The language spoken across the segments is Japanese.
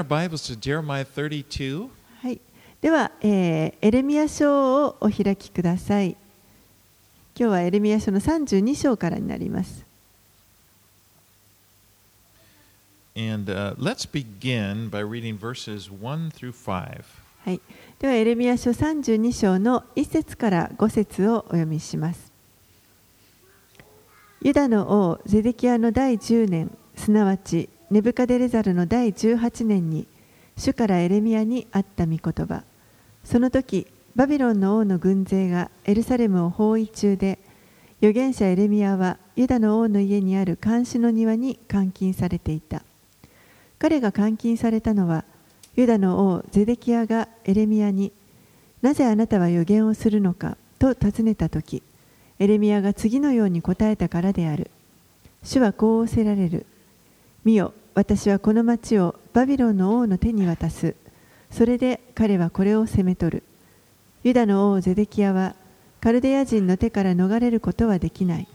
our Bibles to Jeremiah 32. はい、では、えーエレミア書をお開きください。今日はエレミア書の32章からになります。And uh, let's begin by reading verses 1 through 5. はい、ではエレミア書32章の1節から5節をお読みします。ユダの王ゼデキアの第10年、すなわちネブカデレザルの第18年に、主からエレミアにあった御言葉。その時、バビロンの王の軍勢がエルサレムを包囲中で、預言者エレミアはユダの王の家にある監視の庭に監禁されていた。彼が監禁されたのは、ユダの王ゼデキアがエレミアに、なぜあなたは預言をするのかと尋ねたとき、エレミアが次のように答えたからである。主はこう仰せられる。見よ、私はこの町をバビロンの王の手に渡す。それで彼はこれを攻め取る。ユダの王ゼデキアはカルデア人の手から逃れることはできない。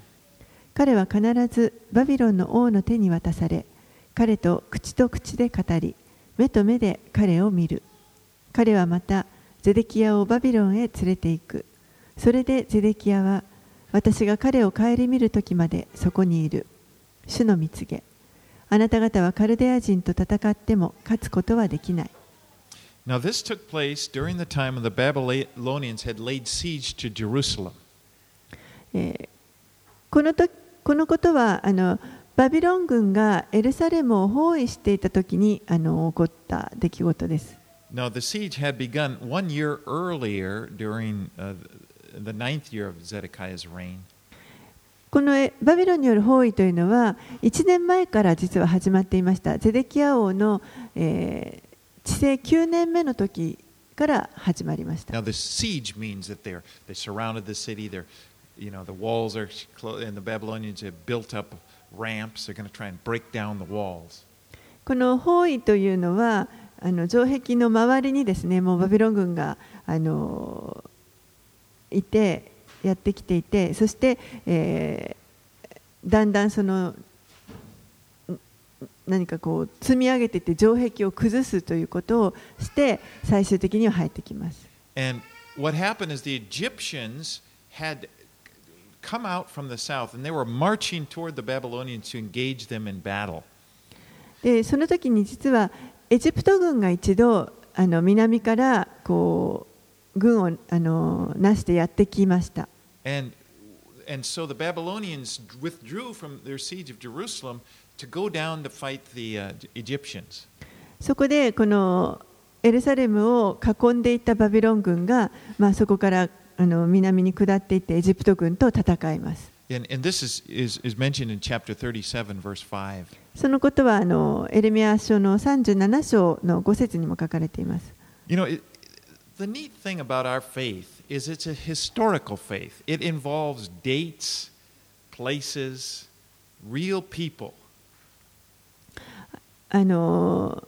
彼は必ずバビロンの王の手に渡され、彼と口と口で語り、目と目で彼を見る。彼はまたゼデキアをバビロンへ連れて行く。それでゼデキアは私が彼を顧みる時までそこにいる。主の蜜げ。あなた方はカルデア人と戦っても勝つことはできない。Now, this took place during the time when the Babylonians had laid siege to Jerusalem. えーこのとこのことはあのバビロン軍がエルサレムを包囲していた時にあの起こった出来事です。Now, the siege had begun one year earlier during uh, the ninth year of Zedekiah's reign. このえバビロンによる包囲というのは1年前から実は始まっていました。ゼデキア王の、えー治世9年目の時から始まりました。Now, the siege means that they're they surrounded the city. They're, you know, the walls are closed, and the Babylonians have built up ramps. They're going to try and break down the walls. この包囲というのはあの城壁の周りにですねもうバビロン軍があのいてやってきていてそして、えーだんだんそのん何かこう積み上げていって城壁を崩すということをして最終的には入ってきます。And what happened is the Egyptians had come out from the south, and they were marching toward the Babylonians to engage them in battle. でその時に実はエジプト軍が一度あの南からこう軍をあのなしてやってきました。And, and so the Babylonians withdrew from their siege of Jerusalem to go down to fight the uh, Egyptians. そこでこのエルサレムを囲んでいたバビロン軍が、まあ、そこからあの南に下っていってエジプト軍と戦います。And, and is, is, is mentioned in chapter 37, verse 5. そのことはあのエレミア書の37章の5節にも書かれています。You know, it, the neat thing about our faith is it's a historical faith. It involves dates, places, real people. あの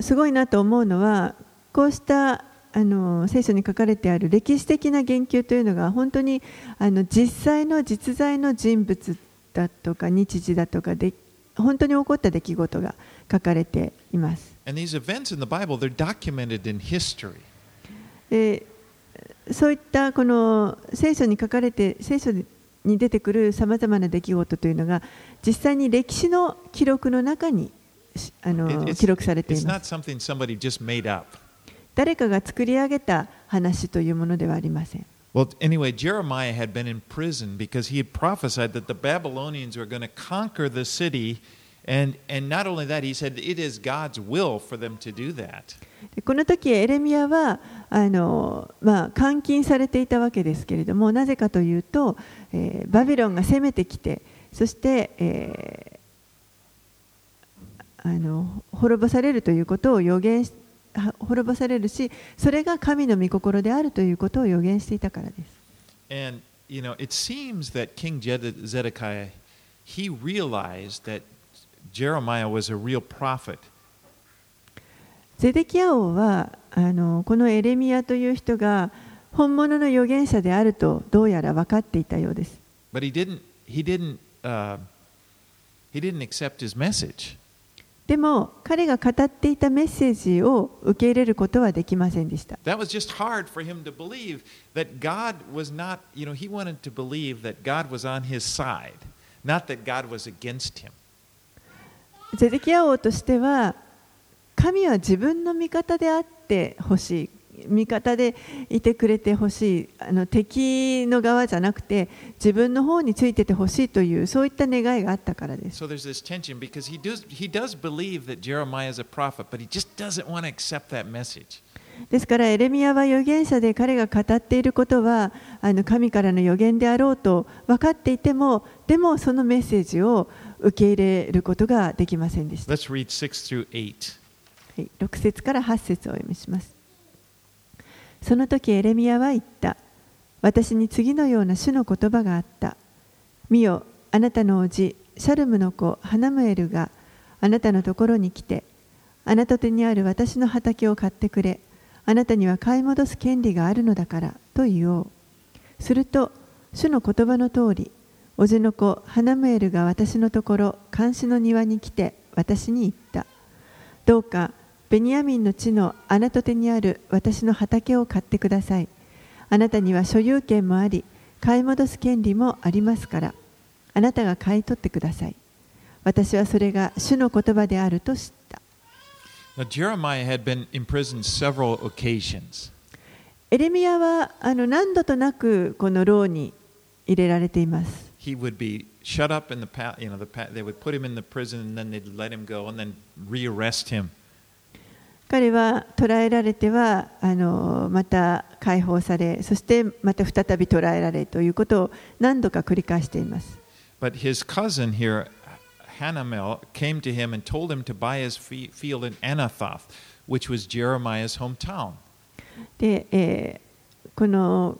すごいなと思うのはこうしたあの聖書に書かれてある歴史的な言及というのが本当にあの実際の実在の人物だとか日時だとかで本当に起こった出来事が書かれています。And these events in the Bible, they're documented in history. でそういったこの聖書に書かれて聖書に出てくるさまざまな出来事というのが実際に歴史の記録の中にしあの記録されています.誰かが作り上げた話というものではありません Well, anyway, Jeremiah had been in prison because he had prophesied that the Babylonians were going to conquer the city. And, and not only that, he said it is God's will for them to do that. でこの時エレミアはあの、まあ、監禁されていたわけですけれどもなぜかというと、えーバビロンが攻めてきてそして、えーあの滅ぼされるということを予言しは滅ぼされるしそれが神の御心であるということを予言していたからです。And, you know, it seems that King Jed- Zedekiah, he realized that Jeremiah was a real prophet. ゼデキア王はあのこのエレミアという人が本物の預言者であるとどうやら分かっていたようです。But he didn't, he didn't, uh, he didn't accept his message. でも彼が語っていたメッセージを受け入れることはできませんでした。That was just hard for him to believe that God was not, you know, he wanted to believe that God was on his side, not that God was against him. ゼデキヤ王としては神は自分の味方であってほしい味方でいてくれてほしいあの敵の側じゃなくて自分の方についててほしいというそういった願いがあったからです So there's this tension because he does, he does believe that Jeremiah is a prophet, but he just doesn't want to accept that message. ですからエレミヤは預言者で彼が語っていることはあの神からの預言であろうと分かっていてもでもそのメッセージを受け入れることができませんでした Let's read 6 through 8. はい、6節から8節をお読みします。その時エレミヤは言った。私に次のような主の言葉があった。見よ、あなたの叔父、シャルムの子、ハナムエルがあなたのところに来て、あなた手にある私の畑を買ってくれ。あなたには買い戻す権利があるのだからと言おう。すると、主の言葉の通り、叔父の子、ハナムエルが私のところ、監視の庭に来て、私に言った。どうかベニヤミンの地のあなた手にある私の畑を買ってください。あなたには所有権もあり、買い戻す権利もありますから、あなたが買い取ってください。私はそれが主の言葉であると知った。Now, Jeremiah had been imprisoned several occasions. エレミヤはあの何度となくこの牢に入れられています。He would be shut up in the, pa- you know, the pa- they would put him in the prison and then they'd let him go and then rearrest him. 彼は捕らえられてはあのまた解放され、そしてまた再び捕らえられということを何度か繰り返しています。 But his cousin here, Hanamel, came to him and told him to buy his fe- field in Anathoth, which was Jeremiah's hometown. で、えーこの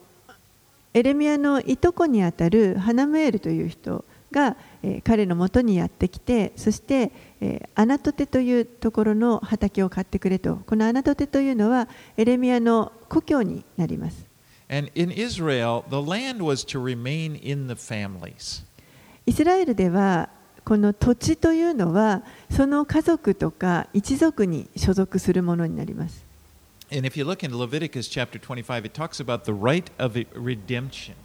エレミヤのいとこにあたるハナムエルという人が、えー彼のもとにやってきてそして、えーアナトテというところの畑を買ってくれと。このアナトテというのはエレミヤの故郷になります。And in Israel, the land was to remain in the families. イスラエルではこの土地というのはその家族とか一族に所属するものになります And if you look in Leviticus chapter 25, it talks about the right of redemption.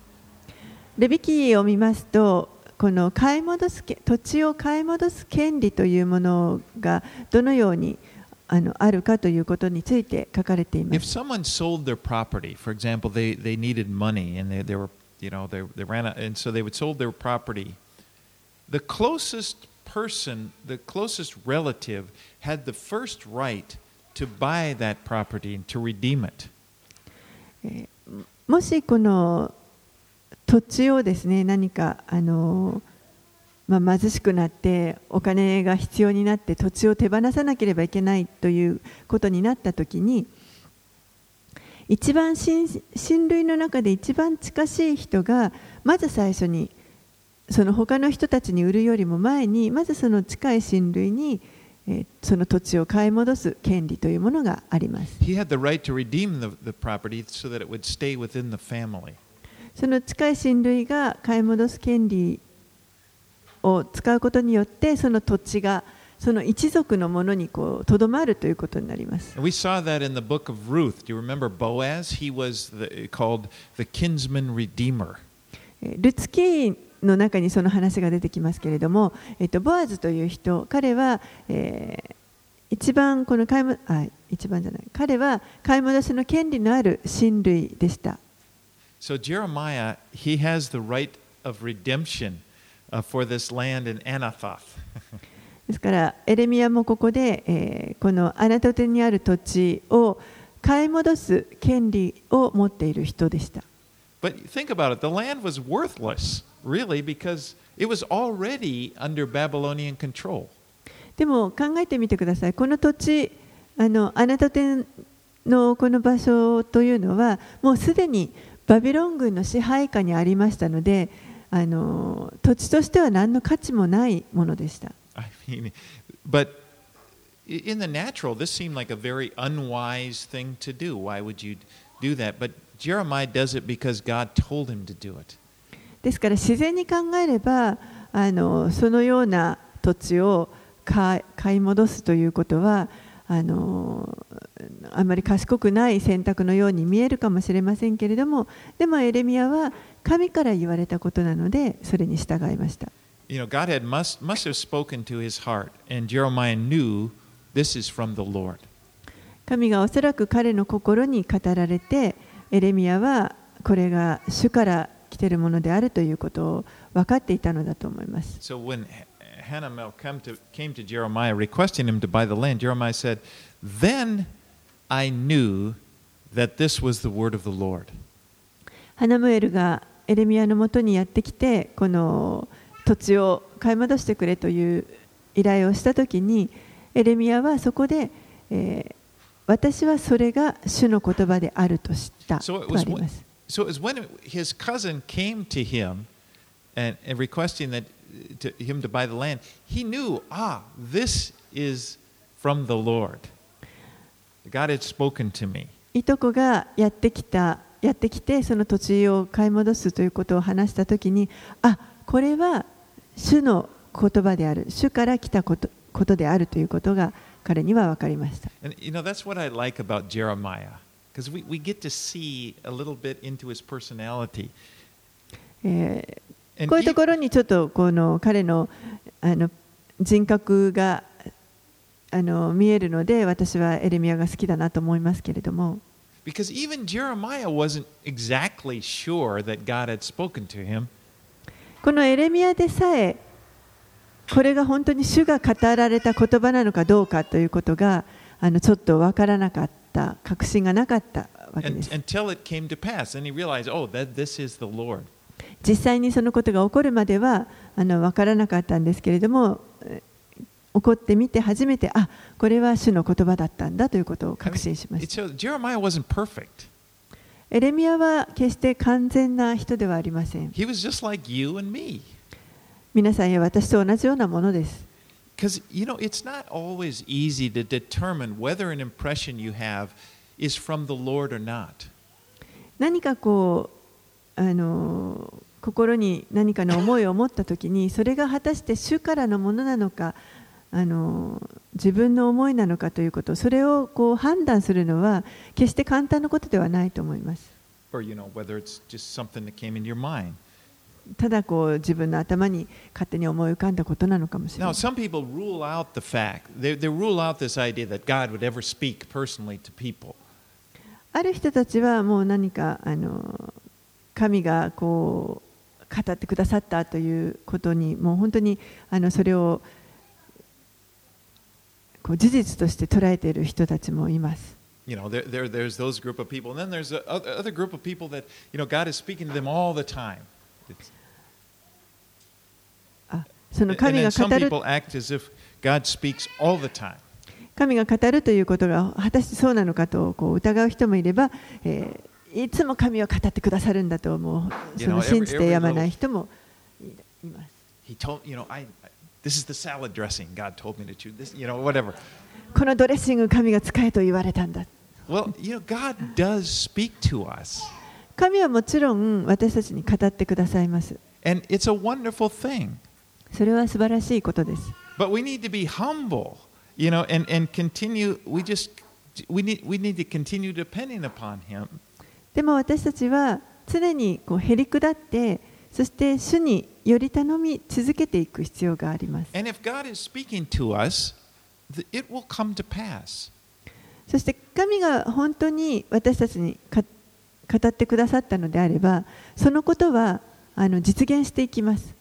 レビキを見ますとこの買い戻すけ土地を買い戻す権利というものがどのようにあのあるかということについて書かれていま If す。 someone sold their property, for example, they, they needed money and they, they were, you know, they, they ran out, and so they would sold their property. The closest person, the closest relative, had the first right to to buy that property and to redeem it. もしこの土地をですね何かあの、まあ、貧しくなってお金が必要になって土地を手放さなければいけないということになった時に一番親類の中で一番近しい人がまず最初にその他の人たちに売るよりも前にまずその近い親類に、その土地を買い戻す権利というものがあります。その近い親類が買い戻す権利を使うことによってその土地がその一族のものにこうとどまるということになります。We saw that in the book of Ruth. Do you remember Boaz? He was the, called the kinsman redeemer. えールツキーの中にその話が出てきますけれども、えっと、ボアズという人彼は、えー一番この買いもあ一番じゃない彼は買い戻しの権利のある親類でした。So Jeremiah, he has the right of redemption uh, for this land in Anathoth. ですからエレミヤもここで、えーこのあなた手にある土地を買い戻す権利を持っている人でした。But think about it, the land was worthless, really, because it was already under Babylonian control. でも考えてみてください。この土地、あのあなた手のこの場所というのは、もうすでにバビロン軍の支配下にありましたので、あの土地としては何の価値もないものでした。 I mean, but i- in the natural, this seemed like a very unwise thing to do. Why would you do that? But Jeremiah does it because God told him to do it. ですから自然に考えれば、あのそのような土地を買い戻すということはあのあまり賢くない選択のように見えるかもしれませんけれどもでもエレミアは神から言われたことなのでそれに従いました。You know, God had must, must have spoken to his heart, and Jeremiah knew this is from the Lord. 神がおそらく彼の心に語られて、エレミアはこれが主から来ているものであるということを分かっていたのだと思います。So when Hanamel came to, came to Jeremiah requesting him to buy the land, Jeremiah said, Then I knew that this was the word of the Lord. ハナムエルがエレミアのもとにやってきて、この土地を買い戻してくれという依頼をしたときに、エレミアはそこで、えー、私はそれが主の言葉であると知ったとあります。So it was when his cousin came to him and, and requesting that to him to buy the land, he knew, ah, this is from the Lord. God had spoken to me. いとこがやってきた、やってきて、その土地を買い戻すということを話したときに、あ、これは主の言葉である、主から来たことことであるということが彼には分かりました。And, you know, that's what I like about Jeremiah, こういうところにちょっとこの彼の,あの人格があの見えるので私はエレミアが好きだなと思いますけれども。このエレミアでさえこれが本当に主が語られた言葉なのかどうかということがあのちょっと分からなかった。確信がなかったわけです。Oh. 実際にそのことが起こるまではあの分からなかったんですけれども起こってみて初めてあこれは主の言葉だったんだということを確信しました。エレミアは決して完全な人ではありません。皆さんや私と同じようなものです。Because, you know, it's not always easy to determine whether an impression you have is from the Lord or not. 何かこう、あの、心に何かの思いを持ったときにそれが果たして主からのものなのかあの自分の思いなのかということそれをこう判断するのは決して簡単なことではないと思います。ただこう自分の頭に勝手に思い浮かんだことなのかもしれない。Now, some people rule out the fact, they, they rule out this idea that God would ever speak personally to people. ある人たちはもう何かあの神がこう語ってくださったということにもう本当にあのそれをこう事実として捉えている人たちもいます。You know, there, there, there's those group of people, and then there's a other group of people that, you know, God is speaking to them all the time. あその神が語る。神が語るということが果たしてそうなのかとこう疑う人もいれば、えーいつも神は語ってくださるんだと思う。その信じてやまない人もいます。このドレッシング神が使えと言われたんだ。Well, you know, God does speak to us. 神はもちろん私たちに語ってくださいます。And it's a wonderful thing. それは素晴らしいことです。But we need to be humble, you know, and, and continue, we just, we need, we need to continue depending upon Him. でも私たちは常にこうへり下ってそして主により頼み続けていく必要があります。そして神が本当に私たちに語ってくださったのであれば、そのことはあの実現していきます。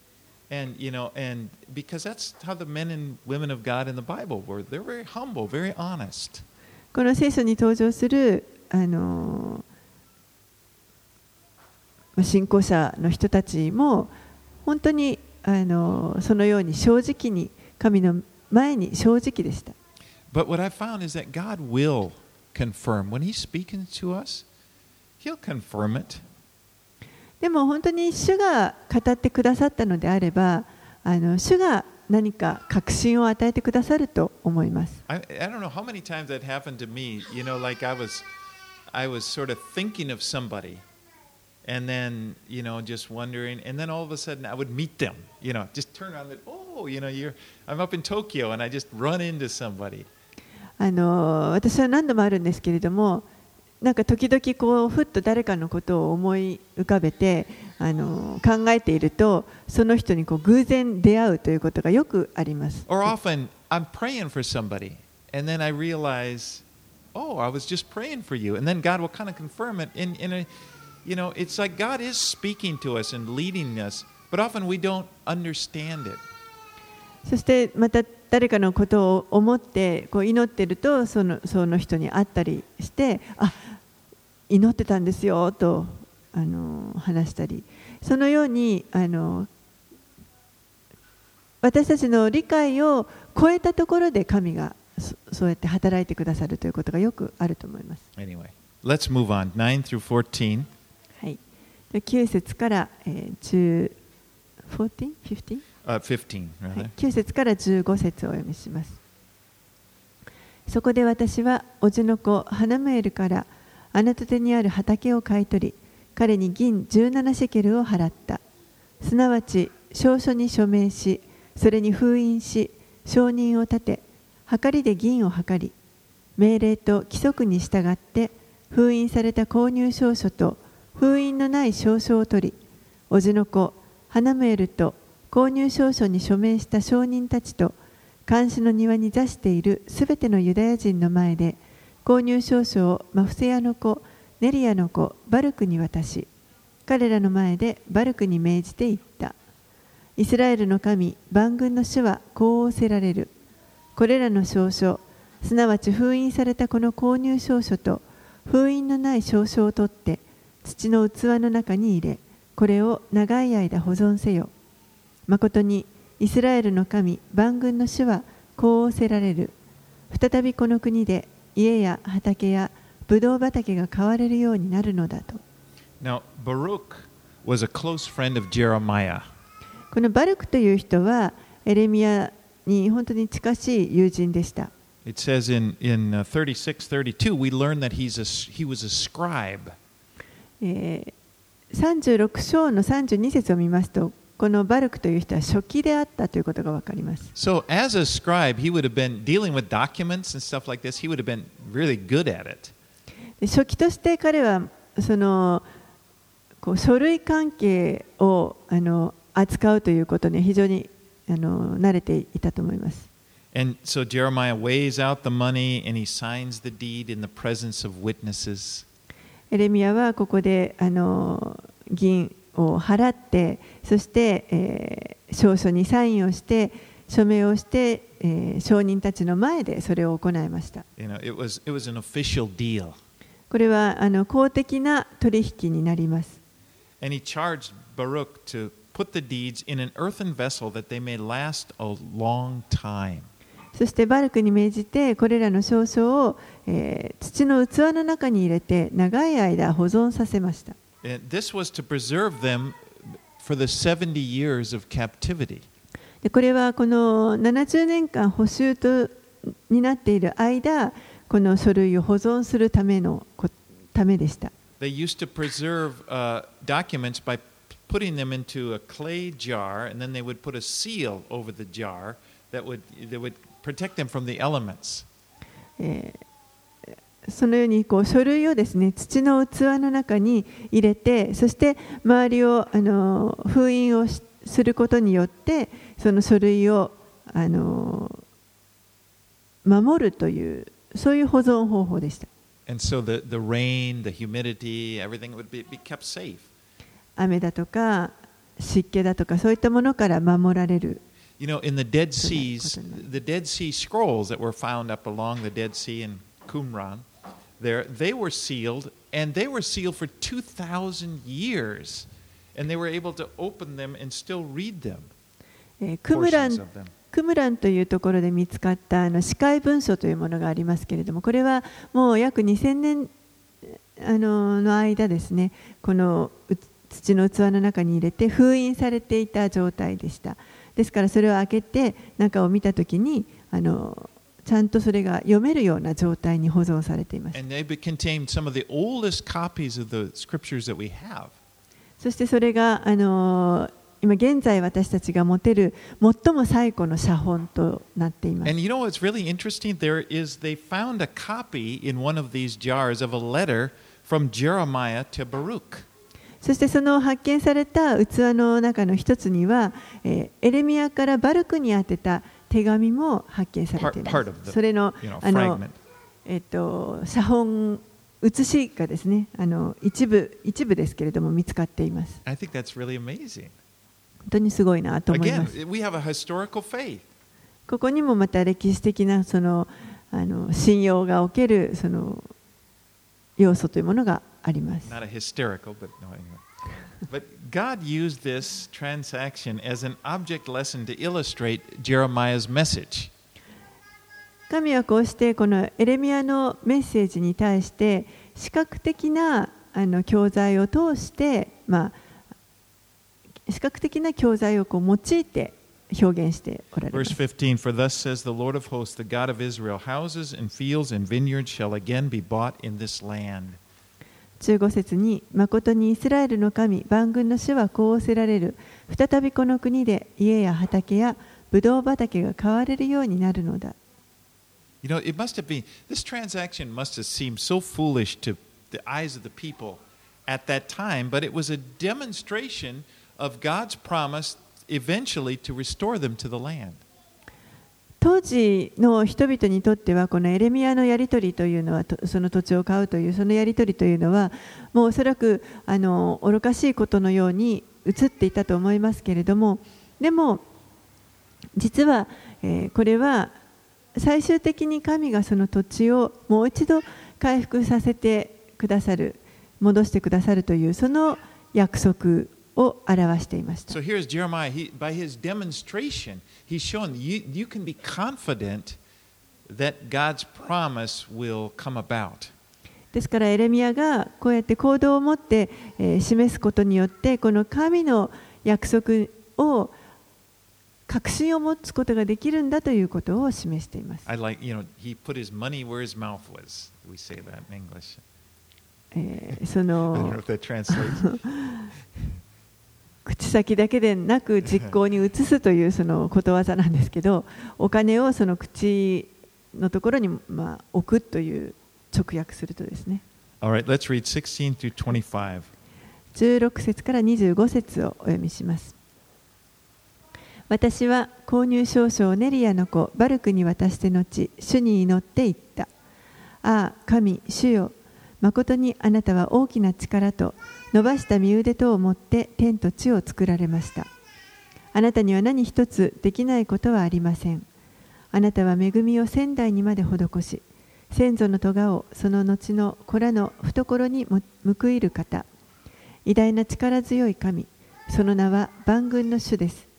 And you know, and because that's how the men and women of God in the Bible were, they're very humble, very honest. この聖書に登場するあの信仰者の人たちも本当にあのそのように正直に神の前に正直でした。But what I've found is that God will confirm. When He's speaking to us, He'll confirm it. でも本当に主が語ってくださったのであればあの主が何か確信を与えてくださると思います。I, I don't know how many times that happened to me. You know, like I was, I was sort of thinking of somebody, and then you know, just wondering, and then all of a sudden I would meet them. You know, just turn around and oh, you know, you're, I'm up in Tokyo, and I just run into somebody. あの私は何度もあるんですけれどもなんか時々こうふっと誰かのことを思い浮かべてあの考えているとその人にこう偶然出会うということがよくあります。Or often I'm praying for somebody, and then I realize, oh, I was just praying for you, and then God will kind of confirm it. In in a, you know, it's like God is speaking to us and leading us, but often we don't understand it. そしてまた誰かのことを思ってこう祈ってるとそのその人に会ったりしてあ祈ってたんですよとあの話したりそのようにあの私たちの理解を超えたところで神がそそうやって働いてくださるということがよくあると思います。Anyway, let's move on. 9 through 14. はい、9節から、えー、10 14? 15? Uh, 15, は rather. い、9節から15節をお読みします。そこで私は、おじの子ハナムエルからあなた手にある畑を買い取り、彼に銀17シェケルを払った。すなわち、証書に署名し、それに封印し、証人を立て、計りで銀を計り、命令と規則に従って、封印された購入証書と封印のない証書を取り、おじの子ハナムエルと購入証書に署名した証人たちと監視の庭に座しているすべてのユダヤ人の前で購入証書をマフセヤの子ネリアの子バルクに渡し彼らの前でバルクに命じて言った。イスラエルの神万軍の主はこう仰せられる。これらの証書すなわち封印されたこの購入証書と封印のない証書を取って土の器の中に入れこれを長い間保存せよ。誠にイスラエルの神万軍の主はこう仰せられる。再びこの国で家や畑やブドウ畑が買われるようになるのだと Now, Baruch was a close friend of Jeremiah. このバルクという人はエレミアに本当に近しい友人でした It says in, in uh, 36 32, we learn that he's a, he was a scribe. えー36章の32節を見ますとこのバルクという人は初期であったということが分かります So, as a scribe, he would have been dealing with documents and stuff like this, he would have been really good at it. で初期として彼はそのこう書類関係をあの扱うということに非常にあの慣れていたと思います。And so Jeremiah weighs out the money and he signs the deed in the presence of witnesses. エレミアはここであの銀を払ってそして、えー、証書にサインをして署名をして、えー、証人たちの前でそれを行いました。これはあの公的な取引になります。そしてバルクに命じてこれらの証書を、えー、土の器の中に入れて長い間保存させました。And this was to preserve them for the 70 years of captivity. でこれはこの70年間補修とになっている間この書類を保存するためのこためでした They used to preserve uh, documents by putting them into a clay jar, and then they would put a seal over the jar that would, that would protect them from the elements. えー そのようにこう書類をですね土の器の中に入れてそして周りをあの封印をすることによってその書類をあの守るというそういう保存方法でした。雨だとか湿気だとかそういったものから守られる。rain、噴 up along the Dead Sea in there they were sealed, and they were sealed for 2,000 years, and they were able to open them and still read them. えークムラン.クムランというところで見つかったあの司会文書というものがありますけれどもこれはもう約2000年あのの間ですねこの土の器の中に入れて封印されていた状態でしたですからそれを開けて中を見たときにあのちゃんとそれが読めるような状態に保存されています。そしてそれが、あの、今現在私たちが持てる最も最古の写本となっています。そしてその発見された器の中の一つには、えー、エレミアからバルクに宛てた手紙も発見されています。それのあの、えっと、写本写しがですねあの一部一部ですけれども見つかっています。I think that's really amazing. 本当にすごいなと思います。Again, we have a historical faith. ここにもまた歴史的なそのあの信用がおけるその要素というものがあります。Not a hysterical, but no, anyway. But God used this transaction as an object lesson to illustrate Jeremiah's message. 神はこうしてこのエレミアのメッセージに対して視覚的なあの教材を通して、まあ、視覚的な教材をこう用いて表現しておられます。Verse 15 For thus says the Lord of hosts, the God of Israel, houses and fields and vineyards shall again be bought in this land. 15節に誠にイスラエルの神万軍の主はこう仰せられる再びこの国で家や畑やブドウ畑が買われるようになるのだ You know, it must have been, this transaction must have seemed so foolish to the eyes of the people at that time, but it was a demonstration of God's promise eventually to restore them to the land. 当時の人々にとってはこのエレミアのやり取りというのはその土地を買うというそのやり取りというのはもうおそらくあの愚かしいことのように映っていたと思いますけれどもでも実は、え、これは最終的に神がその土地をもう一度回復させてくださる戻してくださるというその約束を表していました。So That God's ですからエレミアがこうやって行動を持って示すことによってこの神の約束を確信を持つことができるんだということを示しています。Like, その。口先だけでなく実行に移すというそのことわざなんですけどお金をその口のところにまあ置くという直訳するとですね。Right, 16, 16節から25節をお読みします。私は購入証書をネリアの子バルクに渡して後、主に祈って言った。ああ、神、主よ、誠にあなたは大きな力と伸ばした身腕とを持って天と地を作られました。あなたには何一つできないことはありません。あなたは恵みを仙台にまで施し先祖の咎をその後の子らの懐に報いる方。偉大な力強い神その名は万軍の主です。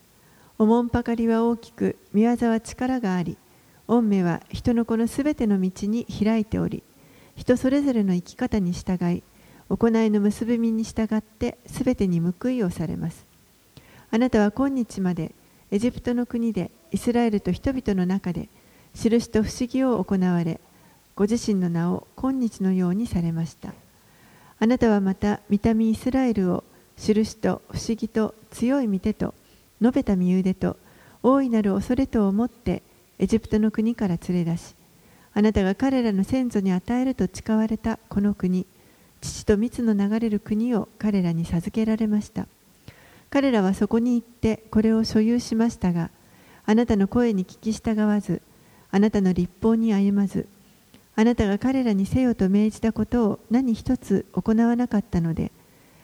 おもんぱかりは大きく見業は力があり御目は人の子のすべての道に開いており人それぞれの生き方に従い行いの結びみに従ってすべてに報いをされます。あなたは今日までエジプトの国でイスラエルと人々の中で印と不思議を行われご自身の名を今日のようにされました。あなたはまた見た目イスラエルを印と不思議と強い御手と述べた身腕と大いなる恐れとをもってエジプトの国から連れ出しあなたが彼らの先祖に与えると誓われたこの国父と蜜の流れる国を彼らに授けられました。彼らはそこに行ってこれを所有しましたがあなたの声に聞き従わずあなたの立法に歩まずあなたが彼らにせよと命じたことを何一つ行わなかったので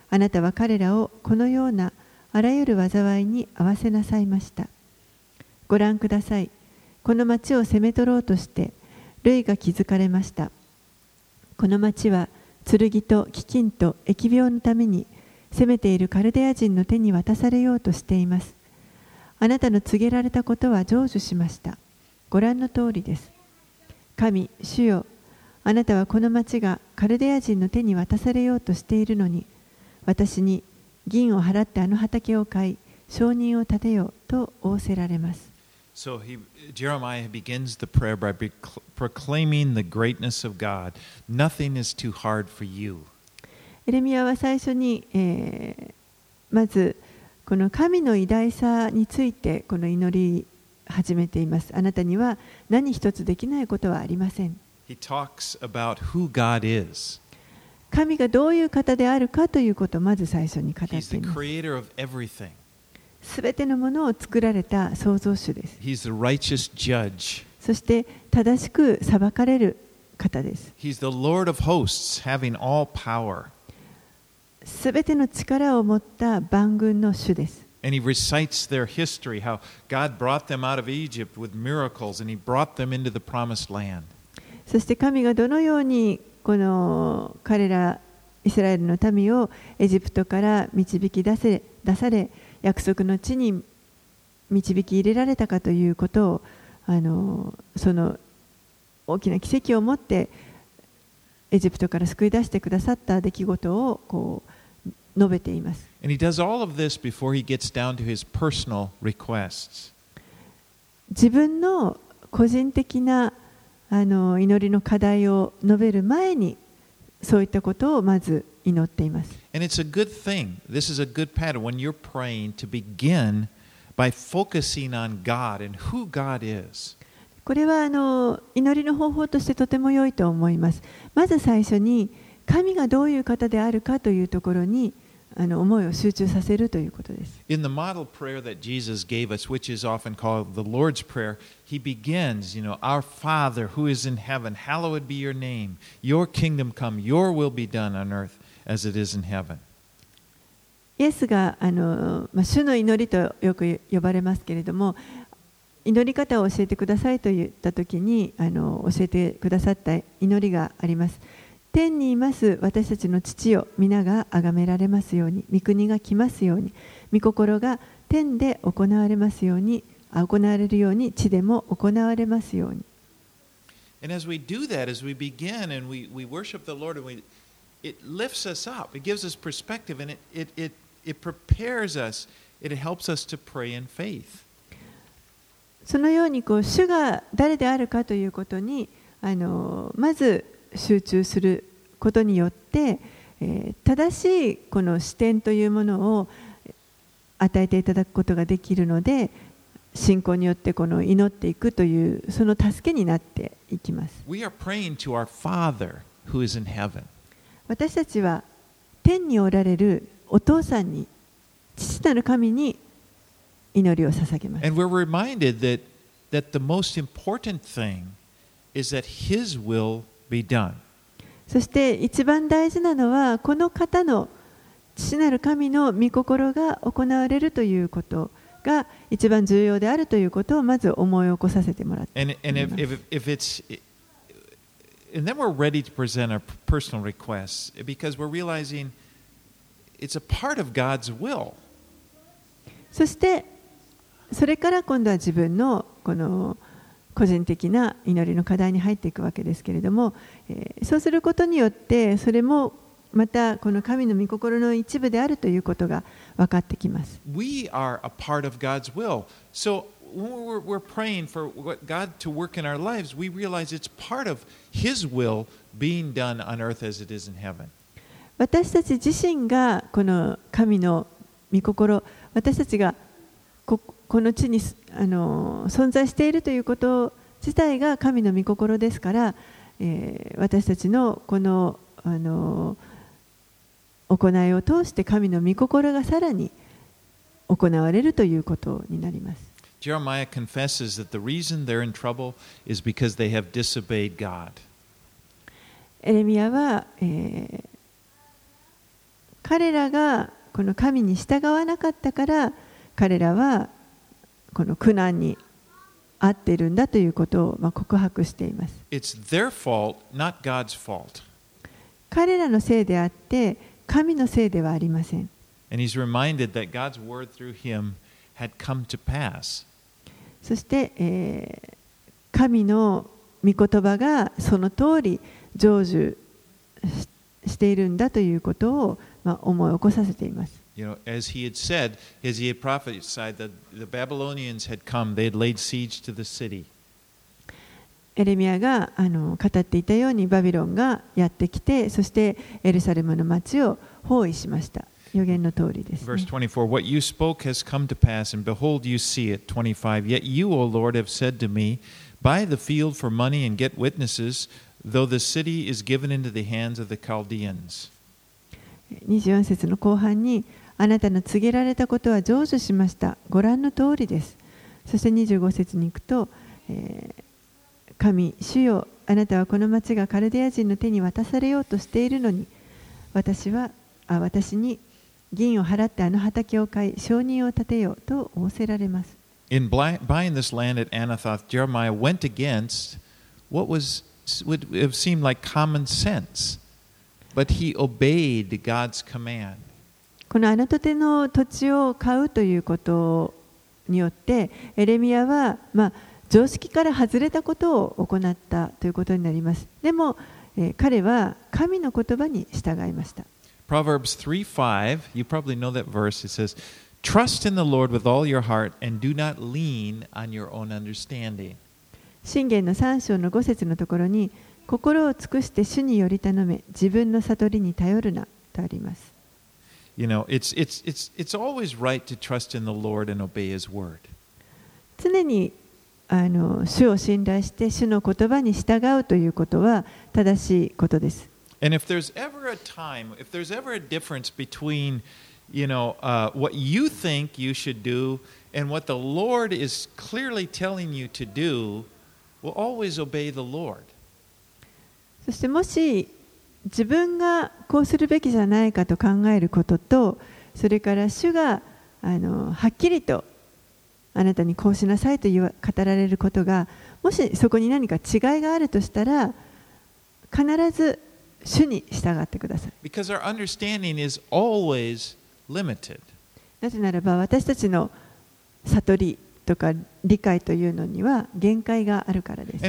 あなたは彼らをこのようなあらゆる災いに合わせなさいました。ご覧ください。この町を攻め取ろうとして類が築かれました。この町は剣と飢饉と疫病のために攻めているカルデア人の手に渡されようとしていますあなたの告げられたことは成就しました。ご覧の通りです。神、主よ、あなたはこの町がカルデア人の手に渡されようとしているのに、私に銀を払ってあの畑を買い、証人を立てようと仰せられます。So he, Jeremiah begins the prayer by proclaiming the greatness of God. Nothing is too hard for you. エレミアは最初に、えーまずこの神の偉大さについてこの祈り始めています。あなたには何一つできないことはありません。He talks about who God is. 神がどういう方であるかということをまず最初に語っています。creator of everything. すべてのものを作られた創造主です。He's the righteous judge. そして正しく裁かれる方です。He's the Lord of hosts, having all power. すべての力を持った万軍の主です。And he recites their history, how God brought them out of Egypt with miracles and he brought them into the promised land. そして神がどのようにこの彼らイスラエルの民をエジプトから導き出せ出され約束の地に導き入れられたかということをあのその大きな奇跡を持ってエジプトから救い出してくださった出来事をこう述べています。And he does all of this before he gets down to his personal requests. 自分の個人的なあの祈りの課題を述べる前にそういったことをまず祈っています。And it's a good thing. This is a good pattern when you're praying to begin by focusing on God and who God is. これはあの祈りの方法としてとても良いと思います。まず最初に神がどういう方であるかというところにあの思いを集中させるということです。 In the model prayer that Jesus gave us, which is often called the Lord's Prayer, he begins, you know, Our Father who is in heaven, hallowed be your name. Your kingdom come, your will be done on earth As it is in heaven. イエスがあの、まあ、主の祈りとよく呼ばれますけれども祈り方を教えてくださいと言った時にあの教えてくださった祈りがあります天にいます私たちの父よ皆が崇められますように御国が来ますように御心が天で行われますようにあ行われるように地でも行われますように And as we do that, as we begin and we, we worship the Lord, and we, it lifts us up, it gives us perspective, and it, it, it, it prepares us, it helps us to pray in faith. そのようにこう主が誰であるかということにあのまず集中することによって、えー正しいこの視点というものを与えていただくことができるので信仰によってこの祈っていくというその助けになっていきます We are praying to our Father who is in heaven. 私たちは天におられるお父さんに父なる神に祈りを捧げます And we're reminded that, that the most important thing is that His will be done. そして一番大事なのはこの方の父なる神の御心が行われるということが一番重要であるということをまず思い起こさせてもらって And, and if, if, if and then we're ready to present our personal requests because we're realizing it's a part of God's will. そしてそれから今度は自分のこの個人的な祈りの課題に入っていくわけですけれども、えーそうすることによってそれもまたこの神の御心の一部であるということが分かってきます。We are a part of God's will. So when we're, we're praying for what God to work in our lives, we realize it's part of His will being done on earth as it is in heaven. 私たち自身がこの神の御心私たちがここの地にあの存在しているということ自体が神の御心ですから、えー私たちのこのあの行いを通して神の御心がさらに行われるということになります。Jeremiah confesses that the reason they're in trouble is because they have disobeyed God. エレミアは、えー彼らがこの神に従わなかったから彼らはこの苦難に遭っているんだということをまあ告白しています It's their fault, not God's fault. 彼らのせいであって神のせいではありません And he's reminded that God's word through him had come to pass. そして、えー神の御言葉がその通り成就ししているんだということを、まあ、思い起こさせています。You know, as he had said, as he had prophesied, that the Babylonians had come, they had laid siege to the city. エレミアがあの語っていたようにバビロンがやってきてそしてエルサレムの町を包囲しました予言の通りです、Verse ね、24 What you spoke has come to pass, and behold, you see it. 25 Yet you, O Lord, have said to me, Buy the field for money and get witnesses, though the city is given into the hands of the Chaldeans. 24節の後半にあなたの告げられたことは成就しましたご覧の通りですそして25節に行くと、えー神主よあなたはこの町がカルデア人の手に渡されようとしているのに私はあ私に銀を払ってあの畑を買い証人を立てようと仰せられます In buying this land at Anathoth, Jeremiah went against what was would have seemed like common sense, but he obeyed God's command. このアナトテの土地を買うということによってエレミアは、まあ、常識から外れたことを行ったということになりますでも、えー彼は神の言葉に従いました Proverbs 3 5, you probably know that verse. It says, Trust in the Lord with all your heart and do not lean on your own understanding. 信玄の3章の5節のところに心を尽くして主により頼め自分の悟りに頼るなとあります You know, it's, it's, it's, it's always right to trust in the Lord and obey His word. 常にあの主を信頼して主の言葉に従うということは正しいことです And if there's ever a time, if there's ever a difference between, you know, uh, what you think you should do and what the Lord is clearly telling you to do, will always obey the Lord. そしてもし自分がこうするべきじゃないかと考えることとそれから主があのはっきりとあなたにこうしなさいと言わ語られることがもしそこに何か違いがあるとしたら必ず主に従ってください。なぜならば私たちの悟りとか理解というのには限界があるからです。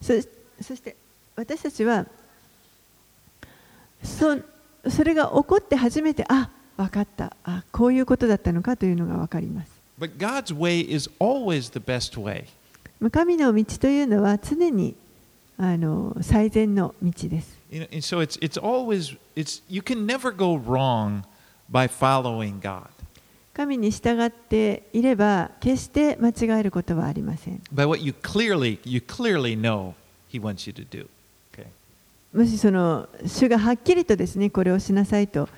そして私たちはそ,それが起こって初めてあっ分かったあこういうことだったのかというのが分かります。神の道というのは常にあの最善の道です。神に従っていれば決して間違えることはありません。もしその主がはっきりとですねこれをしなさいと。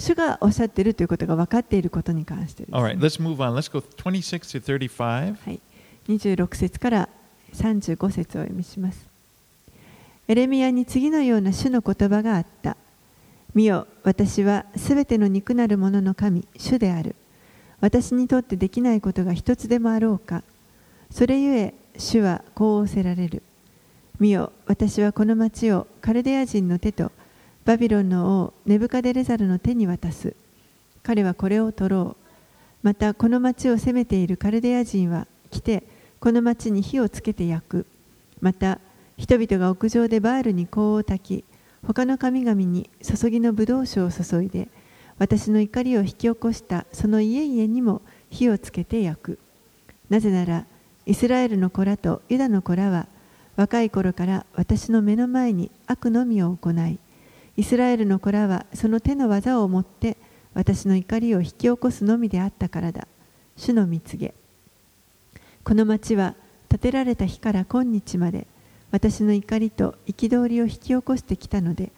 主がおっしゃっているということが分かっていることに関してです、ね All right, let's move on. Let's go 26 to 35. はい、26節から35節をお読みします。エレミアに次のような主の言葉があった。見よ、私はすべての肉なるものの神、主である。私にとってできないことが一つでもあろうか。それゆえ、主はこう仰せられる。見よ、私はこの町をカルデア人の手とバビロンの王ネブカデレザルの手に渡す。彼はこれを取ろう。またこの町を攻めているカルデア人は来てこの町に火をつけて焼くまた人々が屋上でバールに香を焚き他の神々に注ぎのブドウ酒を注いで私の怒りを引き起こしたその家々にも火をつけて焼くなぜならイスラエルの子らとユダの子らは若い頃から私の目の前に悪のみを行いイスラエルの子らはその手の技をもって私の怒りを引き起こすのみであったからだ。主の蜜げ。この町は建てられた日から今日まで私の怒りと憤りを引き起こしてきたので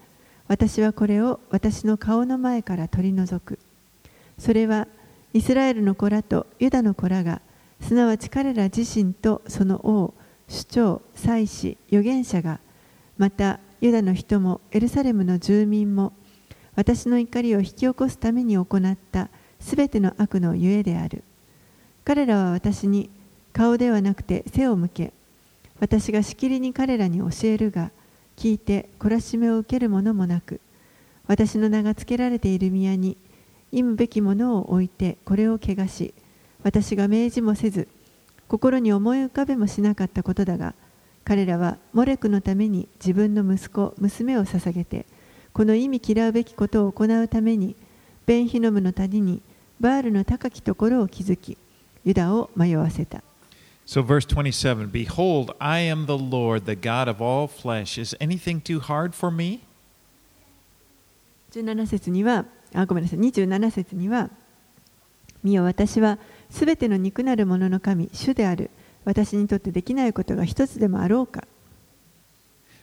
私はこれを私の顔の前から取り除く。それはイスラエルの子らとユダの子らがすなわち彼ら自身とその王、首長、祭司、預言者がまたユダの人もエルサレムの住民も私の怒りを引き起こすために行ったすべての悪のゆえである。彼らは私に顔ではなくて背を向け、私がしきりに彼らに教えるが、聞いて懲らしめを受けるものもなく私の名が付けられている宮に忌むべきものを置いてこれを汚し私が命じもせず心に思い浮かべもしなかったことだが彼らはモレクのために自分の息子娘を捧げてこの意味嫌うべきことを行うためにベンヒノムの谷にバールの高きところを築きユダを迷わせた So, verse 27 Behold, I am the Lord, the God of all flesh. Is anything too hard for me? 17節にはあごめんなさい27節には見よ私はすべての肉なるものの神主である私にとってできないことが一つでもあろうか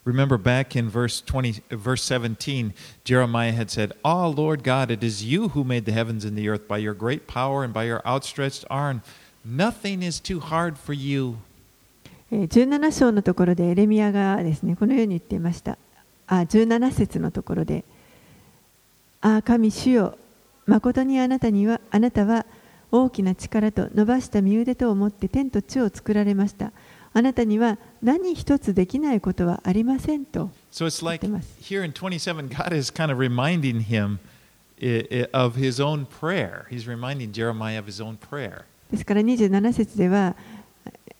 Remember back in verse 20, verse 17, Jeremiah had said, Ah, Lord God, it is you who made the heavens and the earth by your great power and by your outstretched arm. Nothing is too hard for you. えー17章のところでエレミアがですねこのように言っていましたあ17節のところで「ああ神主よ誠にあなたにはあなたは大きな力と伸ばした身腕とをって天と地を作られました。あなたには何一つできないことはありませんとす。ですから27節では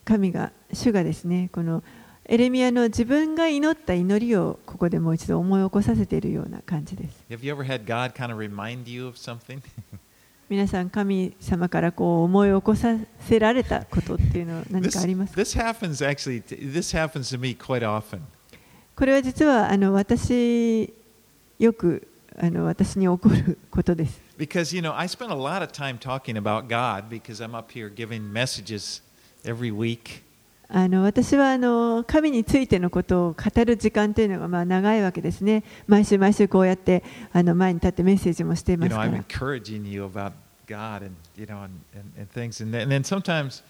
神が主がですね、このエレミアの自分が祈った祈りをここでもう一度思い起こさせているような感じです。皆さん神様からこう思い起こさせられたことっていうのは何 this, かありますか this happens actually, this happens to me quite often. これは実はあの私よくあの私に起こることです Because, you know, I spend a lot of time talking about God because I'm up here giving messages every week. あの私はあの神についてのことを語る時間というのがまあ長いわけですね毎週毎週こうやってあの前に立ってメッセージもしていま You す know, か I'm ら encouraging you about God and, you know, and, and, and things. And then, and then sometimes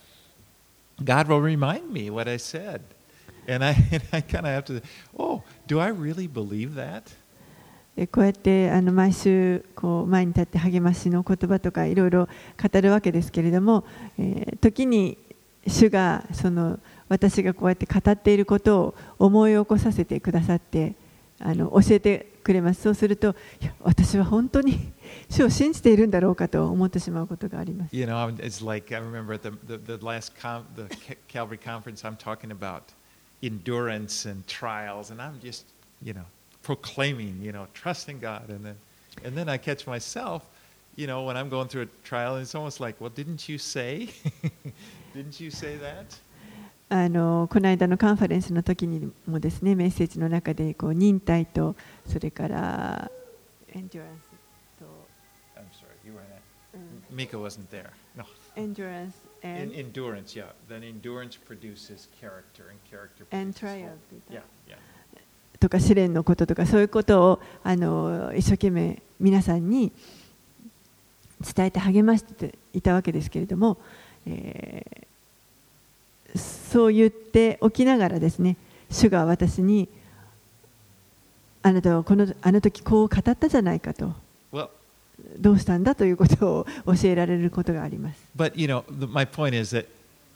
God will remind me what I said. And I, and I kind of have to, oh, do I really believe that? でこうやってあの毎週こう前に立って励ましの言葉とかいろいろ語るわけですけれども、えー時に主がその私がこうやって語っていることを思い起こさせてくださってあの教えてくれますそうすると私は本当に主を信じているんだろうかと思ってしまうことがあります You know, it's like I remember at the, the, the last com, the Ca- Calvary conference, I'm talking about endurance and trials, and I'm just, you know, proclaiming, you know, trusting God. And then, and then I catch myself, you know, when I'm going through a trial, and it's almost like, well, didn't you say? あのこの間のカンファレンスの時にもですねメッセージの中でこう忍耐とそれからエンデュランスと。とか試練のこととかそういうことをあの一生懸命皆さんに伝えて励ましていたわけですけれども。えーそう言っておきながらですね主が私にあなたはこのあの時こう語ったじゃないかと Well, どうしたんだということを教えられることがあります。But you know, my point is that,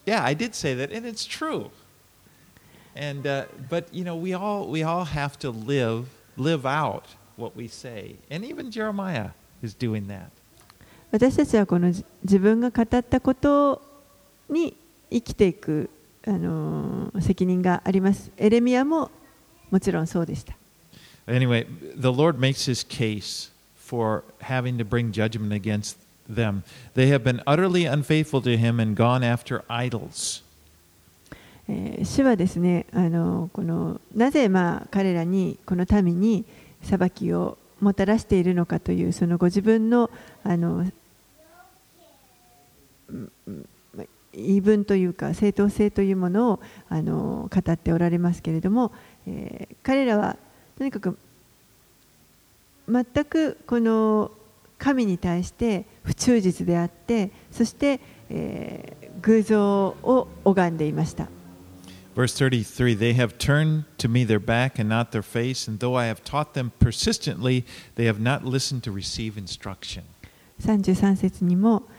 yeah, I did say that, and it's true. And uh, but you know, we all we all have to live live out what we say, and even Jeremiah is doing that. 私たちはこのじ自分が語ったことに生きていく、あのー責任があります。エレミアももちろんそうでした。Anyway, the Lord makes his case for having to bring judgment against them. They have been utterly unfaithful to him and gone after idols. えー主はですね、あのーこのなぜまあ彼らにこの民に裁きをもたらしているのかというそのご自分のあの言い分というか正当性というものをあの語っておられますけれども、えー彼らはとにかく全くこの神に対して不忠実であってそして、えー偶像を拝んでいました。Verse 33 They have turned to me their back and not their face, and though I have taught them persistently, they have not listened to receive instruction. 33節にも、えー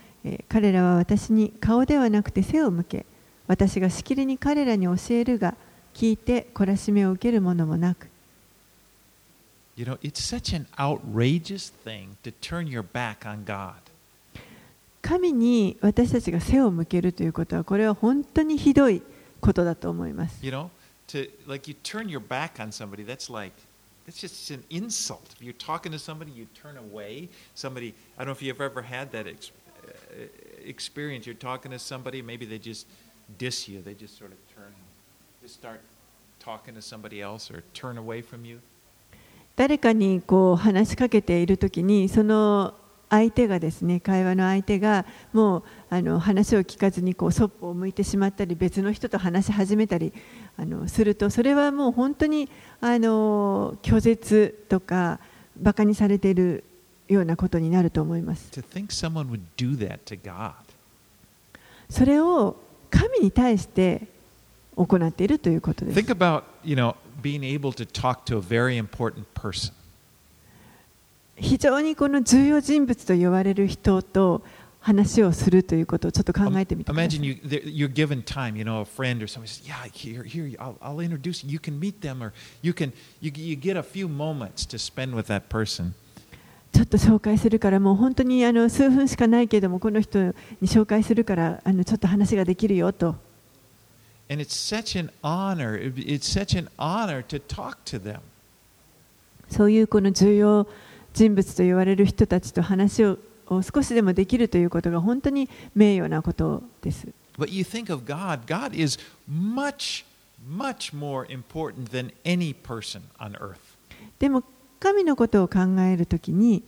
彼らは私に顔ではなくて背を向け私がしきりに彼らに教えるが聞いて懲らしめを受けるものもなく You know, it's such an outrageous thing to turn your back on God. 神に私たちが背を向けるということはこれは本当にひどいことだと思います。You know, to like you turn your back on somebody, that's like that's just an insult. If you're talking to somebody, you turn away. Somebody, I don't know if you've ever had that ex- uh, experience. You're talking to somebody, maybe they just diss you. They just sort of turn, just start talking to somebody else or turn away from you. 誰かにこう話しかけているときにその相手がですね会話の相手がもうあの話を聞かずにこうそっぽを向いてしまったり別の人と話し始めたりあのするとそれはもう本当にあの拒絶とかバカにされているようなことになると思います。それを神に対して行っているということです。Think about, you know, being able to talk to a very important person. 非常にこの重要人物と言われる人と話をするということをちょっと考えてみてくださ Imagine い。you there- you're given time, you know, a friend or somebody says, "Yeah, here, here, I'll, I'll introduce you. You can meet them, or you can you, you get a few moments to spend with that person." ちょっと紹介するからもう本当にあの数分しかないけれどもこの人に紹介するからあのちょっと話ができるよと And it's such an honor. it- It's such an honor to talk to them. そういうこの重要人物と言われる人たちと話をを少しでもできるということが本当に名誉なことです。But you think of God. God is much, much more important than any person on earth. でも神のことを考えるときに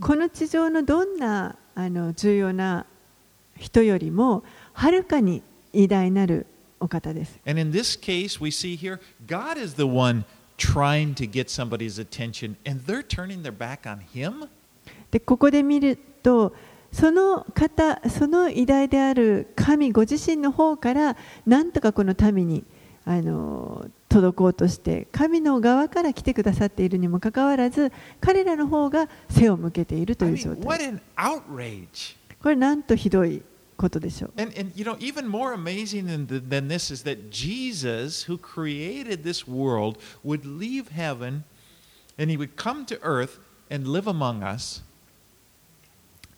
この地上のどんなあの重要な人よりもはるかに偉大なるお方です。And in this case, we see here, God is the one trying to get somebody's attention, and they're turning their back on Him. でここで見るとその方その偉大である神ご自身の方からなんとかこの民にあの届こうとして神の側から来てくださっているにもかかわらず彼らの方が背を向けているというこれなんとひどいことでしょう。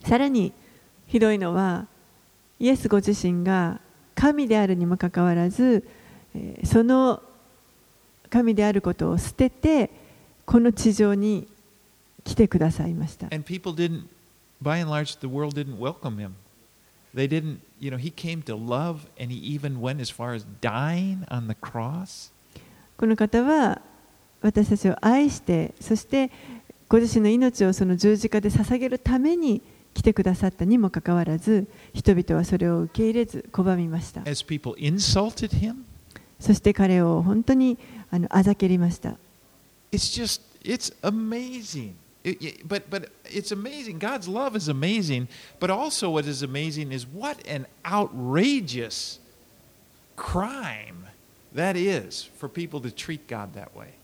さらにひどいのはイエスご自身が神であるにもかかわらずその神であることを捨てて、この地上に来てくださいました。この方は私たちを愛して、そしてご自身の命をその十字架で捧げるために来てくださったにもかかわらず、人々はそれを受け入れず拒みました。そして彼を本当にあのあざけりました it's just, it's amazing. It- but, but it's amazing. God's love is amazing. But also, what is amazing is what an outrageous crime that is for people to treat God that way.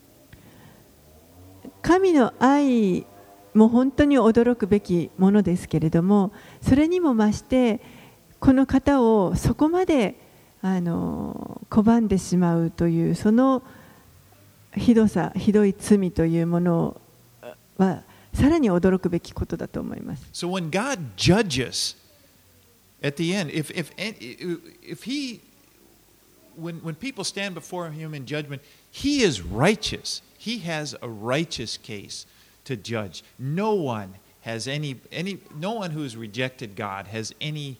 神の愛も本当に驚くべきものですけれどもそれにも増してこの方をそこまであの拒んでしまうというそのひどさひどい罪というものはさらに驚くべきことだと思います。 So when God judges at the end, if, if, if He, when, when people stand before Him in judgment, He is righteous. He has a righteous case to judge. No one has any, any no one who has rejected God has any,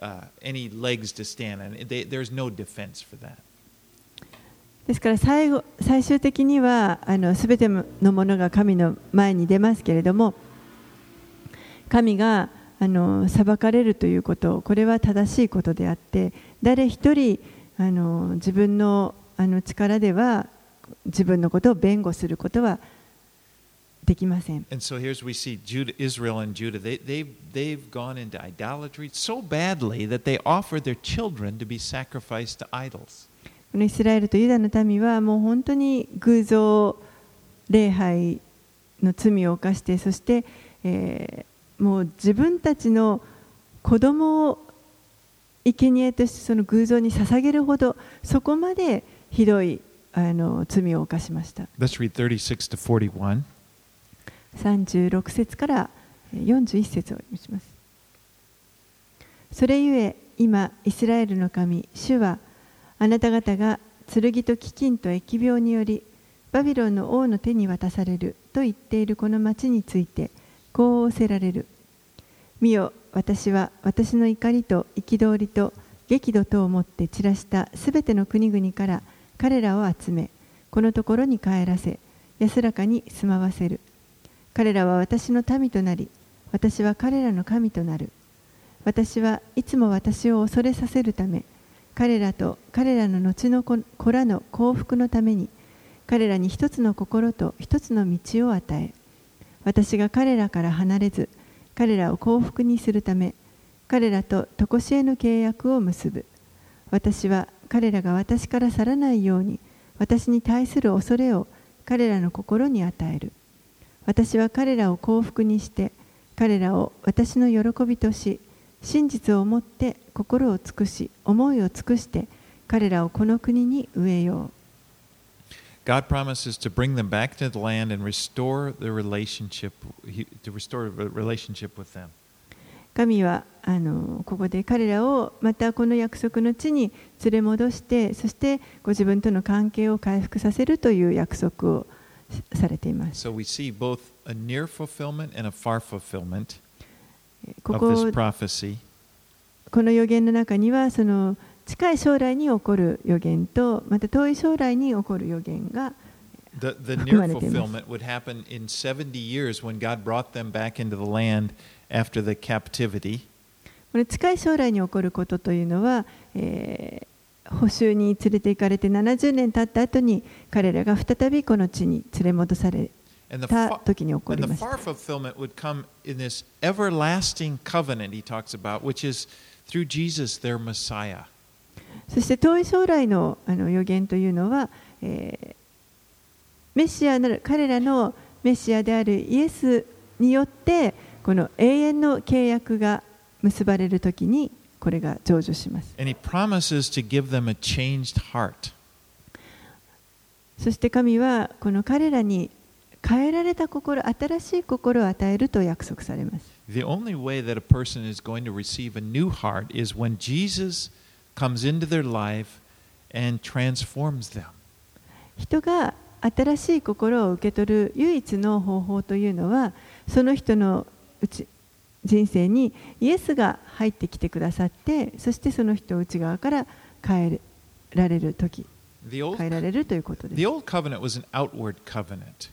uh, any legs to stand on. They, there's no defense for that. ですから最,後最終的にはあの全てのものが神の前に出ますけれども神があの裁かれるということこれは正しいことであって誰一人あの自分の,あの力では自分のことを弁護することはできません。And so here's we see このイスラエルとユダの民はもう本当に偶像礼拝の罪を犯してそして、えーもう自分たちの子供を生贄としてその偶像に捧げるほどそこまでひどいあの罪を犯しました Let's read 36 to 41. 36節からえー41節を読みしますそれゆえ今イスラエルの神主はあなた方が剣と飢饉と疫病によりバビロンの王の手に渡されると言っているこの町についてこう仰せられる。見よ私は私の怒りと憤りと激怒とをもって散らしたすべての国々から彼らを集めこのところに帰らせ安らかに住まわせる。彼らは私の民となり私は彼らの神となる。私はいつも私を恐れさせるため彼らと彼らの後の子らの幸福のために彼らに一つの心と一つの道を与え私が彼らから離れず彼らを幸福にするため彼らと常しえの契約を結ぶ。私は彼らが私から去らないように私に対する恐れを彼らの心に与える。私は彼らを幸福にして彼らを私の喜びとし真実をもって心を尽くし思いを尽くして彼らをこの国に植えよう God promises to bring them back to the land and restore the relationship, to restore a relationship with them. 神はあのここで彼らをまたこの約束の地に連れ戻してそしてご自分との関係を回復させるという約束をされています So we see both a near fulfillment and a far fulfillment こ,この予言の中にはその近い将来に起こる予言とまた遠い将来に起こる予言が含まれています。The, the near fulfillment would happen in この近い将来に起こることというのは、えー、捕囚に連れて行かれて70年経った後に彼らが再びこの地に連れ戻された時に起こりまし。そして遠い将来の,あの予言というのは、メシアなる彼らのメシアであるイエスによって、この永遠の契約が結ばれるときにこれが成就します。そして神はこの彼らに変えられた心、新しい心を与えると約束されます。The only way that a person is going to receive a new heart is when Jesus comes into their life and transforms them. 人が新しい心を受け取る唯一の方法というのはその人のうち人生にイエスが入ってきてくださってそしてその人を内側から変えられる時変えられるということです the old covenant was an outward covenant.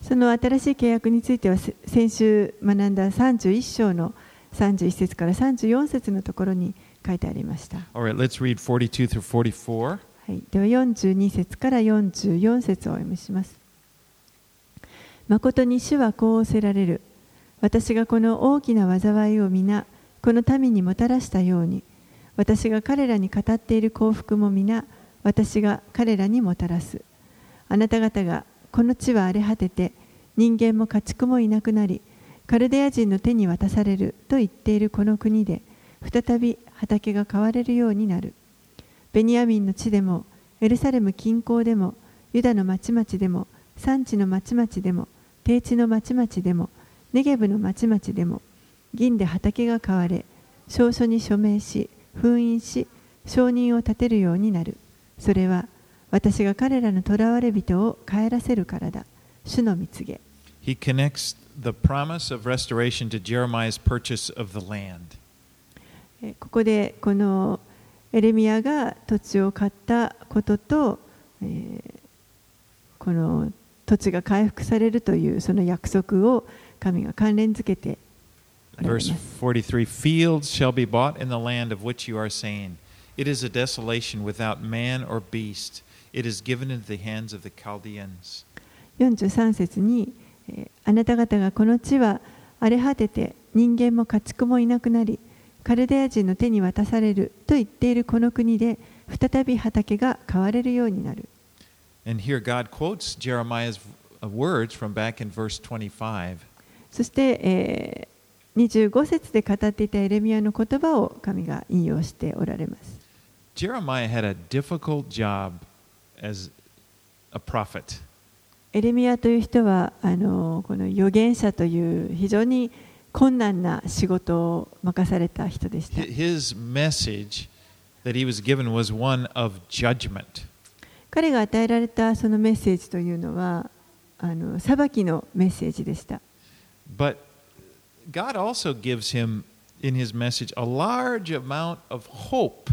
その新しい契約については先週学んだ31章の31節から34節のところに書いてありました。では42節から44節をお読みします。誠に主はこうおせられる。私がこの大きな災いを皆、この民にもたらしたように、私が彼らに語っている幸福も皆、私が彼らにもたらす。あなた方がこの地は荒れ果てて、人間も家畜もいなくなり、カルデア人の手に渡されると言っているこの国で、再び畑が買われるようになる。ベニヤミンの地でも、エルサレム近郊でも、ユダの町々でも、産地の町々でも、低地の町々でも、ネゲブの町々でも、銀で畑が買われ、証書に署名し、封印し、証人を立てるようになる。それは、私が彼らの囚われ人を帰らせるからだ。主の蜜げ。He connects the promise of restoration to Jeremiah's purchase of the land. えここでこのエレミアが土地を買ったことと、えーこの土地が回復されるというその約束を神が関連づけて Verse ます。 43 Fields shall be bought in the land of which you are saying, It is a desolation without man or beast. It is given into the hands of the Chaldeans. 43節に、えーあなた方がこの地は荒れ果てて人間も家畜もいなくなりカルデア人の手に渡されると言っているこの国で再び畑が買われるようになる And here God quotes Jeremiah's words from back in verse 25. そして、えー 25節で語っていたエレミアの言葉を神が引用しておられます Jeremiah had a difficult job as a prophet. エレミアという人はあのこの預言者という非常に困難な仕事を任された人でした Hi- His message that he was given was one of judgment. 彼が与えられたそのメッセージというのはあの裁きのメッセージでした。But God also gives him in his message a large amount of hope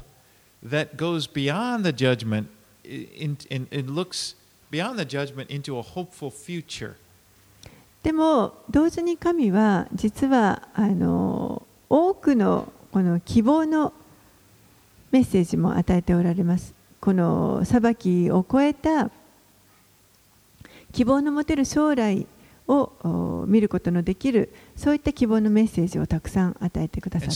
that goes beyond the judgment i- in, in, it looks beyond the judgment into a hopeful future. でも同時に神は実はあの多くのこの希望のメッセージも与えておられます。この裁きを超えた希望の持てる将来を見ることのできる、そういった希望のメッセージをたくさん与えてください。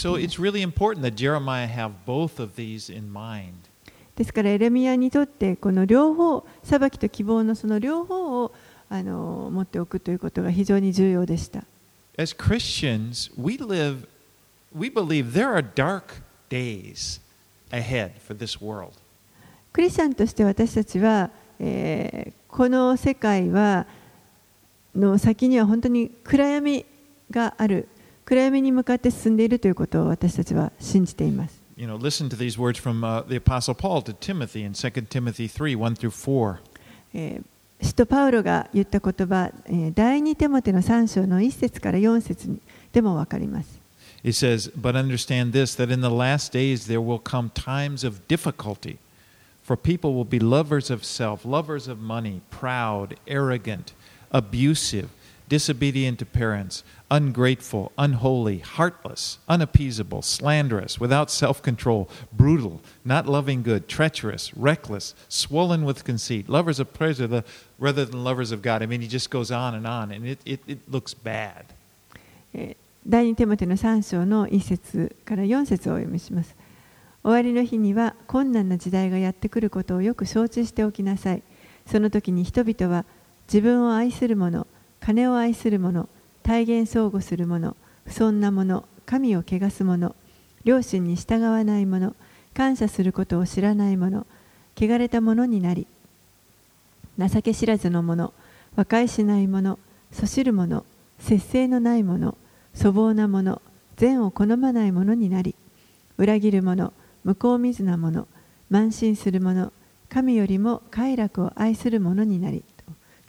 ですから、エレミアにとって、この両方、裁きと希望のその両方をあの持っておくということが非常に重要でした。クリスチャンとして私たちは、え、この世界は、の先には本当に暗闇がある暗闇に向かって進んでいるということを私たちは信じています。You know, listen to these words from uh, the Apostle Paul to Timothy in 2 Timothy 3 1 through 4. えー使徒パウロが言った言葉、えー第2テモテの3章の1節から4節にでも分かります。He says, But understand this, that in the last days there will come times of difficulty. For people will be lovers of self, lovers of money, proud, arrogant, abusive, disobedient to parents, ungrateful, unholy, heartless, unappeasable, slanderous, without self control, brutal, not loving good, treacherous, reckless, swollen with conceit, lovers of pleasure the- rather than lovers of God. I mean, he just goes on and on, and it, it, it looks bad. えー第2テモテの3章の1節から4節をお読みします。終わりの日には困難な時代がやってくることをよく承知しておきなさい。その時に人々は 自分を愛する者、金を愛する者、体現相互する者、不尊な者、神を汚す者、両親に従わない者、感謝することを知らない者、汚れた者になり、情け知らずの者、和解しない者、そしる者、節制のない者、粗暴な者、善を好まない者になり、裏切る者、向こう見ずな者、慢心する者、神よりも快楽を愛する者になり、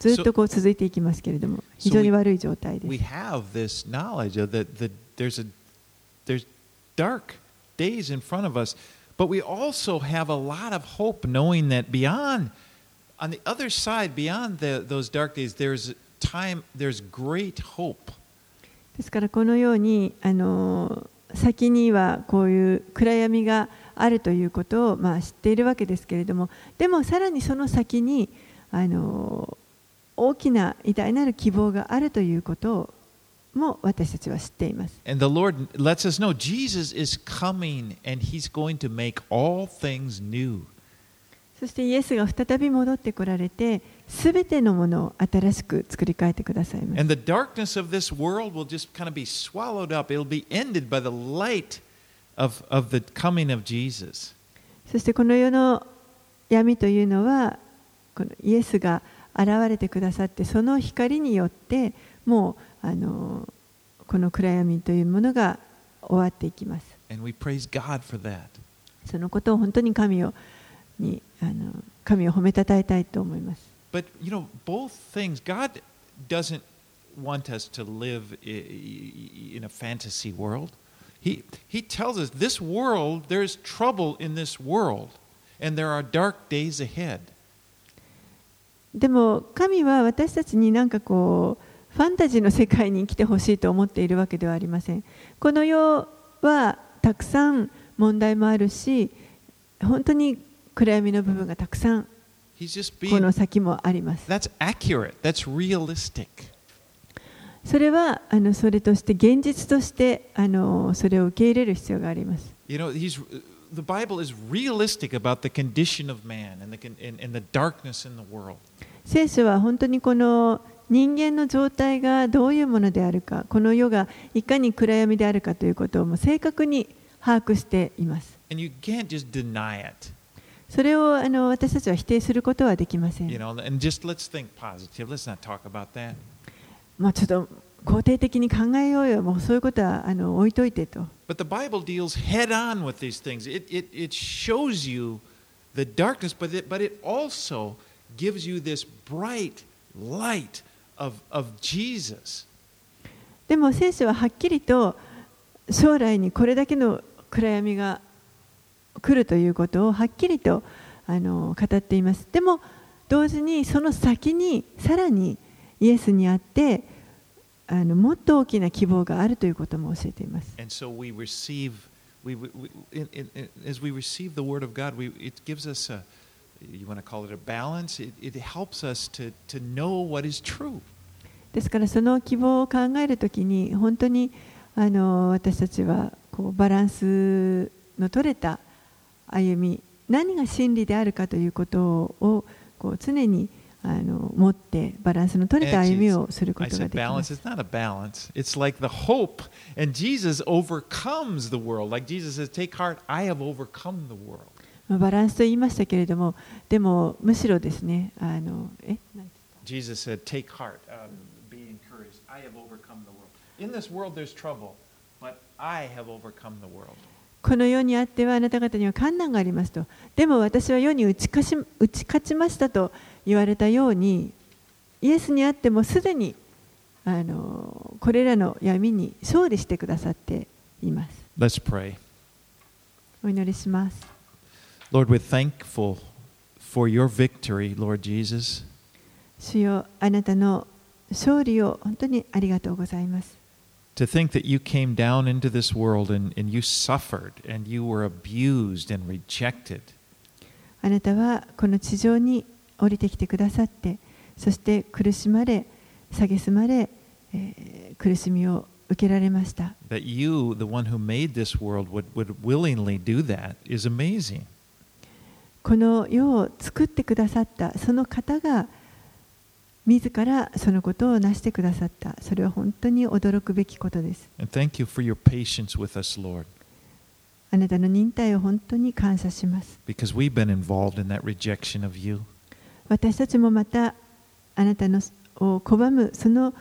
ずっとこう続いていきますけれども、非常に悪い状態で we す。have this knowledge of that that there's a there's dark days in front of us but we also have a lot of hope knowing that beyond on the other side beyond the, those dark days there's time there's great hope ですからこのようにあの先にはこういう暗闇があるということを、まあ、知っているわけですけれどもでもさらにその先にあの大きな偉大なる希望があるということも私たちは知っています。and the lord lets us know jesus is coming and he's going to make all things new そしてイエスが再び戻ってこられてすべてのものを新しく作り変えてくださいます and the darkness of this world will just kind of be swallowed up it'll be ended by the light of, of the coming of jesus そしてこの世の闇というのはこのイエスが現れてくださってその光によってもうあのこの暗闇というものが終わっていきます.そのことを本当に神をにあの神を褒めたたえたいと思います But, you know, both things, God doesn't want us to live in a fantasy world. He, he tells us this world, there's trouble in this world, and there are dark days ahead. でも神は私たちになんかこうファンタジーの世界に生きてほしいと思っているわけではありませんこの世はたくさん問題もあるし本当に暗闇の部分がたくさんこの先もあります。それはあのそれとして現実としてあのそれを受け入れる必要があります。You know, he's the Bible is realistic about the condition of man and the, and, and the darkness in the world. 聖書は本当にこの人間の状態がどういうものであるか、この世がいかに暗闇であるかということをも正確に把握しています。それをあの私たちは否定することはできません。もうちょっと肯定的に考えようよ、もうそういうことはあの置いといてと。But the Bible deals head on with these things. It, it, it shows you the darkness, but it, but it also gives you this bright light of, of Jesus. でも聖書ははっきりと将来にこれだけの暗闇が来るということをはっきりとあの語っています。でも同時にその先にさらにイエスにあってあのもっと大きな希望があるということも教えています。ですからその希望を考えるときに本当にあの私たちはこうバランスの取れた歩み何が真理であるかということをこう常に考えています。あの持ってバランスの取れた歩みをすることができま.す。It's not a balance. It's like the hope. And Jesus overcomes the world. Like Jesus says, Take heart, I have overcome the world. まあバランスと言いましたけれどもでもむしろですねあのえ何 Jesus said, Take heart, um, be encouraged. I have overcome the world. In this world, there's trouble, but I have overcome the world. この世にあってはあなた方には困難がありますと。でも私は世に打ち勝ち打ち勝ちましたと言われたように、イエスにあってもすでにあのこれらの闇に勝利してくださっています。Let's pray. お祈りします。Lord, we're thankful for your victory, Lord Jesus. 主よあなたの勝利を本当にありがとうございます。To think that you came down into this world and, and you suffered and you were abused and rejected. あなたはこの地上に降りてきてくださってそして苦しまれ蔑まれ、えー、苦しみを受けられました。You, この世を作ってくださったその方が自らそのことを成してくださった。それは本当に驚くべきことです。あなたの忍耐を本当に感謝します。私たちもまたあなたのを拒むその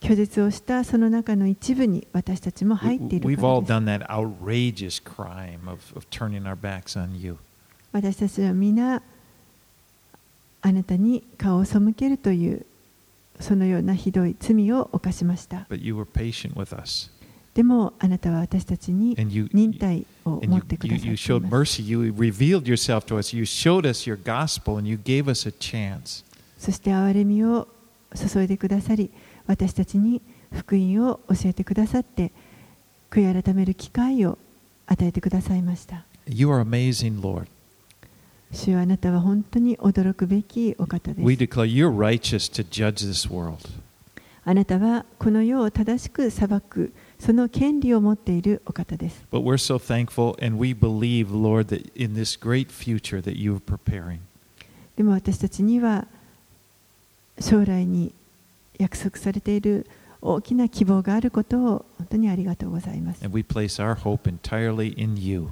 拒絶をしたその中の一部に私たちも入っているからです。私たちは皆あなたに顔を背けるというそのようなひどい罪を犯しました。でもあなたは私たちに忍耐を持ってくださいます。You, you, you you us, you us gospel, そして憐れみを注いでくださり、私たちに福音を教えてくださって、悔い改める機会を与えてくださいました。You are amazing, Lord. 主はあなたは本当に驚くべきお方です。We declare you're righteous to judge this world. あなたはこの世を正しく裁く。その権利を持っているお方です But we're so thankful and we believe, Lord, that in this great future that you are preparing. でも私たちには将来に約束されている大きな希望があることを本当にありがとうございます And we place our hope entirely in you.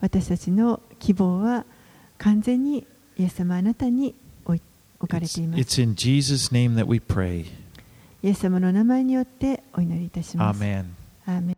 私たちの希望は完全にイエス様あなたに置かれています。it's in Jesus' name that we pray. イエス様の名前によってお祈りいたします。アーメン